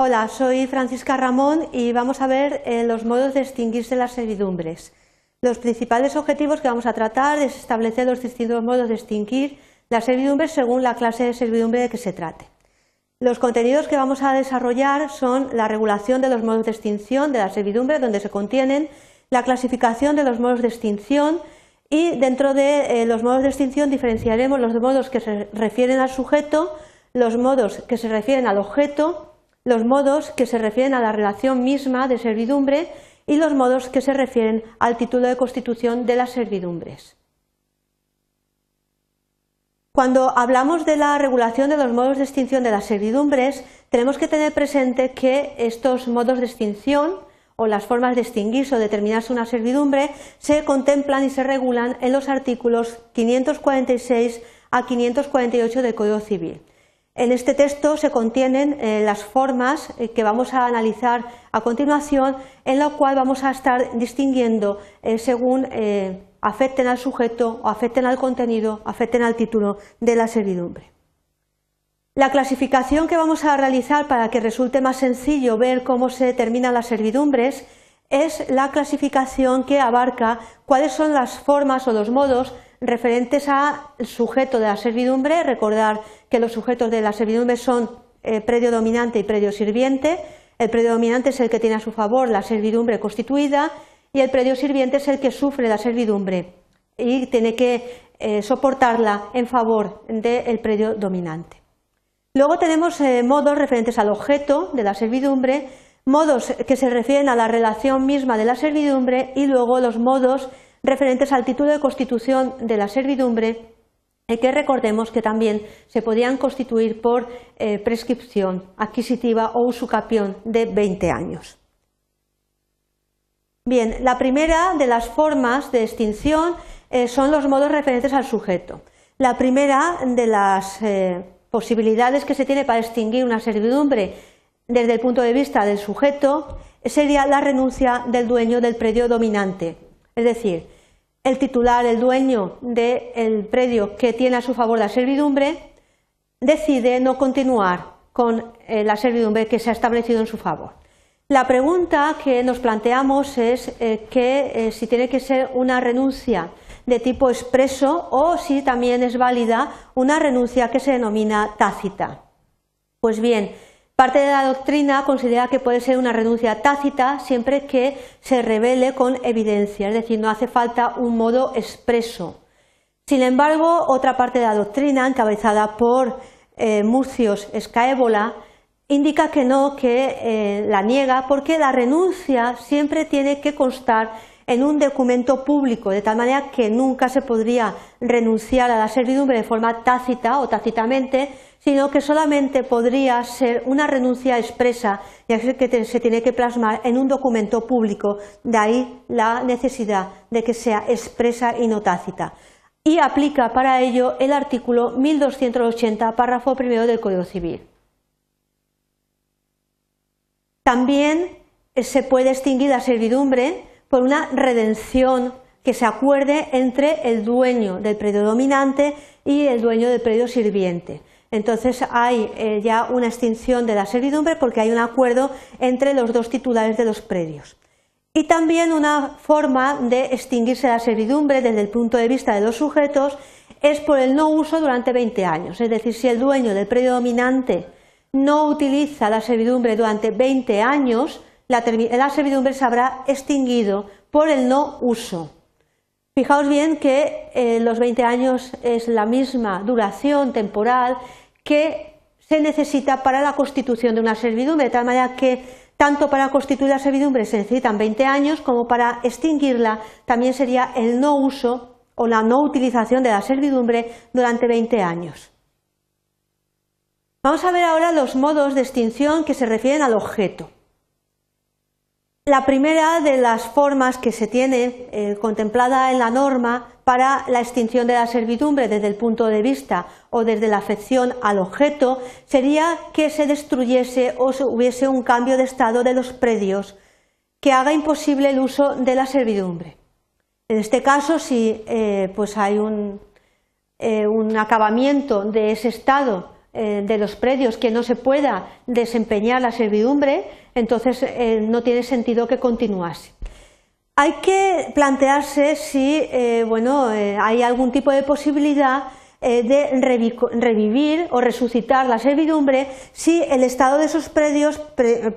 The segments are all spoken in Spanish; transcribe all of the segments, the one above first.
Hola, soy Francisca Ramón y vamos a ver eh, los modos de extinguirse las servidumbres. Los principales objetivos que vamos a tratar es establecer los distintos modos de extinguir las servidumbres según la clase de servidumbre de que se trate. Los contenidos que vamos a desarrollar son la regulación de los modos de extinción de la servidumbre, donde se contienen la clasificación de los modos de extinción y dentro de eh, los modos de extinción diferenciaremos los modos que se refieren al sujeto, los modos que se refieren al objeto, los modos que se refieren a la relación misma de servidumbre y los modos que se refieren al título de constitución de las servidumbres. Cuando hablamos de la regulación de los modos de extinción de las servidumbres, tenemos que tener presente que estos modos de extinción o las formas de extinguirse o determinarse una servidumbre se contemplan y se regulan en los artículos 546 a 548 del Código Civil. En este texto se contienen eh, las formas eh, que vamos a analizar a continuación, en la cual vamos a estar distinguiendo eh, según afecten al sujeto o afecten al contenido, afecten al título de la servidumbre. La clasificación que vamos a realizar para que resulte más sencillo ver cómo se determinan las servidumbres es la clasificación que abarca cuáles son las formas o los modos referentes al sujeto de la servidumbre. Recordar que los sujetos de la servidumbre son eh, predio dominante y predio sirviente. El predio dominante es el que tiene a su favor la servidumbre constituida y el predio sirviente es el que sufre la servidumbre y tiene que eh, soportarla en favor del predio dominante. Luego tenemos eh, modos referentes al objeto de la servidumbre, modos que se refieren a la relación misma de la servidumbre y luego los modos referentes al título de constitución de la servidumbre que recordemos que también se podían constituir por eh, prescripción adquisitiva o usucapión de 20 años. Bien, la primera de las formas de extinción eh, son los modos referentes al sujeto. La primera de las eh, posibilidades que se tiene para extinguir una servidumbre desde el punto de vista del sujeto sería la renuncia del dueño del predio dominante. Es decir, el titular, el dueño del predio que tiene a su favor la servidumbre, decide no continuar con eh, la servidumbre que se ha establecido en su favor. La pregunta que nos planteamos es eh, eh, si tiene que ser una renuncia de tipo expreso o si también es válida una renuncia que se denomina tácita. Pues bien, parte de la doctrina considera que puede ser una renuncia tácita siempre que se revele con evidencia, es decir, no hace falta un modo expreso. Sin embargo, otra parte de la doctrina, encabezada por eh, Murcios Escaébola, indica que no, que eh, la niega, porque la renuncia siempre tiene que constar en un documento público, de tal manera que nunca se podría renunciar a la servidumbre de forma tácita o tácitamente, sino que solamente podría ser una renuncia expresa, ya que se tiene que plasmar en un documento público, de ahí la necesidad de que sea expresa y no tácita. Y aplica para ello el artículo 1280, párrafo primero del Código Civil. También eh, se puede extinguir la servidumbre por una redención que se acuerde entre el dueño del predio dominante y el dueño del predio sirviente. Entonces hay eh, ya una extinción de la servidumbre porque hay un acuerdo entre los dos titulares de los predios. Y también una forma de extinguirse la servidumbre desde el punto de vista de los sujetos es por el no uso durante 20 años. Es decir, si el dueño del predio dominante no utiliza la servidumbre durante 20 años, la, servidumbre se habrá extinguido por el no uso. Fijaos bien que eh, los 20 años es la misma duración temporal que se necesita para la constitución de una servidumbre, de tal manera que tanto para constituir la servidumbre se necesitan 20 años como para extinguirla también sería el no uso o la no utilización de la servidumbre durante 20 años. Vamos a ver ahora los modos de extinción que se refieren al objeto. La primera de las formas que se tiene eh, contemplada en la norma para la extinción de la servidumbre desde el punto de vista o desde la afección al objeto sería que se destruyese o hubiese un cambio de estado de los predios que haga imposible el uso de la servidumbre. En este caso, si eh, pues hay un, eh, un acabamiento de ese estado de los predios que no se pueda desempeñar la servidumbre, entonces eh, no tiene sentido que continuase. Hay que plantearse si bueno, hay algún tipo de posibilidad de revivir o resucitar la servidumbre si el estado de esos predios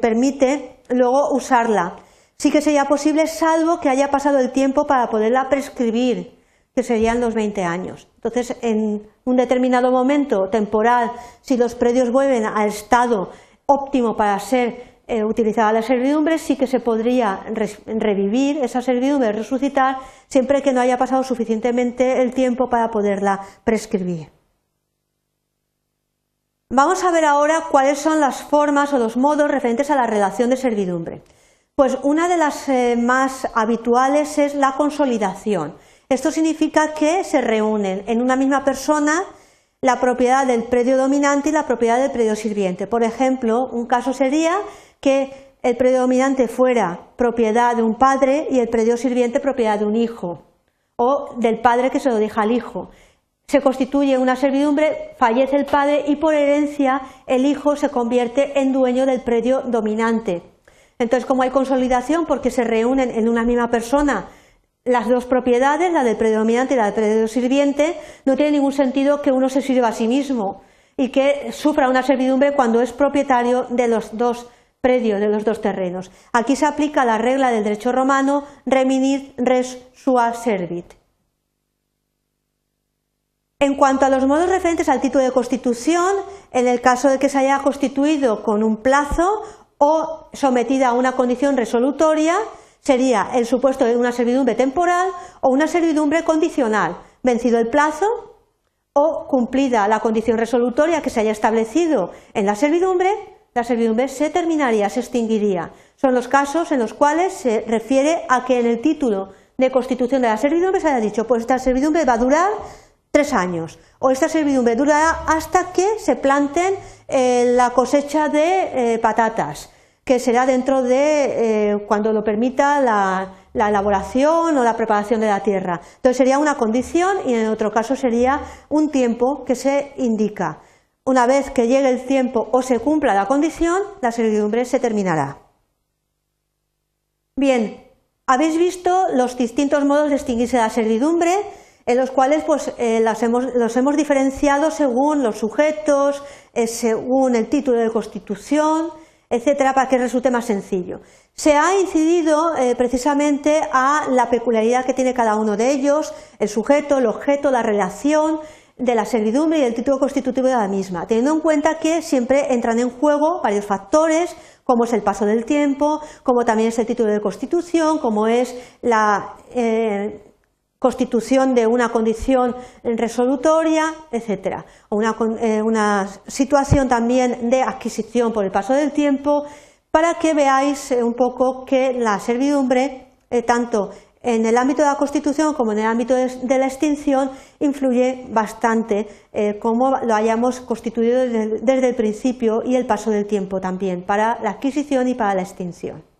permite luego usarla. Sí que sería posible salvo que haya pasado el tiempo para poderla prescribir que serían los 20 años. Entonces, en un determinado momento temporal, si los predios vuelven al estado óptimo para ser eh, utilizada la servidumbre, sí que se podría revivir esa servidumbre, resucitar, siempre que no haya pasado suficientemente el tiempo para poderla prescribir. Vamos a ver ahora cuáles son las formas o los modos referentes a la relación de servidumbre. Pues una de las eh, más habituales es la consolidación. Esto significa que se reúnen en una misma persona la propiedad del predio dominante y la propiedad del predio sirviente. Por ejemplo, un caso sería que el predio dominante fuera propiedad de un padre y el predio sirviente propiedad de un hijo, o del padre que se lo deja al hijo. Se constituye una servidumbre, fallece el padre y por herencia el hijo se convierte en dueño del predio dominante. Entonces, como hay consolidación porque se reúnen en una misma persona las dos propiedades, la del predominante y la del predio sirviente, no tiene ningún sentido que uno se sirva a sí mismo y que sufra una servidumbre cuando es propietario de los dos predios, de los dos terrenos. Aquí se aplica la regla del derecho romano reminit res sua servit. En cuanto a los modos referentes al título de constitución, en el caso de que se haya constituido con un plazo o sometida a una condición resolutoria, sería el supuesto de una servidumbre temporal o una servidumbre condicional, vencido el plazo o cumplida la condición resolutoria que se haya establecido en la servidumbre, la servidumbre se terminaría, se extinguiría. Son los casos en los cuales se refiere a que en el título de constitución de la servidumbre se haya dicho, pues esta servidumbre va a durar tres años o esta servidumbre durará hasta que se planten eh, la cosecha de eh, patatas que será dentro de eh, cuando lo permita la, elaboración o la preparación de la tierra. Entonces sería una condición y en otro caso sería un tiempo que se indica. Una vez que llegue el tiempo o se cumpla la condición, la servidumbre se terminará. Bien, habéis visto los distintos modos de extinguirse la servidumbre, en los cuales pues, eh, los hemos diferenciado según los sujetos, eh, según el título de constitución, etcétera, para que resulte más sencillo. Se ha incidido eh, precisamente a la peculiaridad que tiene cada uno de ellos, el sujeto, el objeto, la relación de la servidumbre y el título constitutivo de la misma, teniendo en cuenta que siempre entran en juego varios factores, como es el paso del tiempo, como también es el título de constitución, como es la eh, constitución de una condición resolutoria, etcétera. Eh, una, situación también de adquisición por el paso del tiempo, para que veáis eh, un poco que la servidumbre, eh, tanto en el ámbito de la Constitución como en el ámbito de, la extinción, influye bastante como lo hayamos constituido desde el principio y el paso del tiempo también, para la adquisición y para la extinción.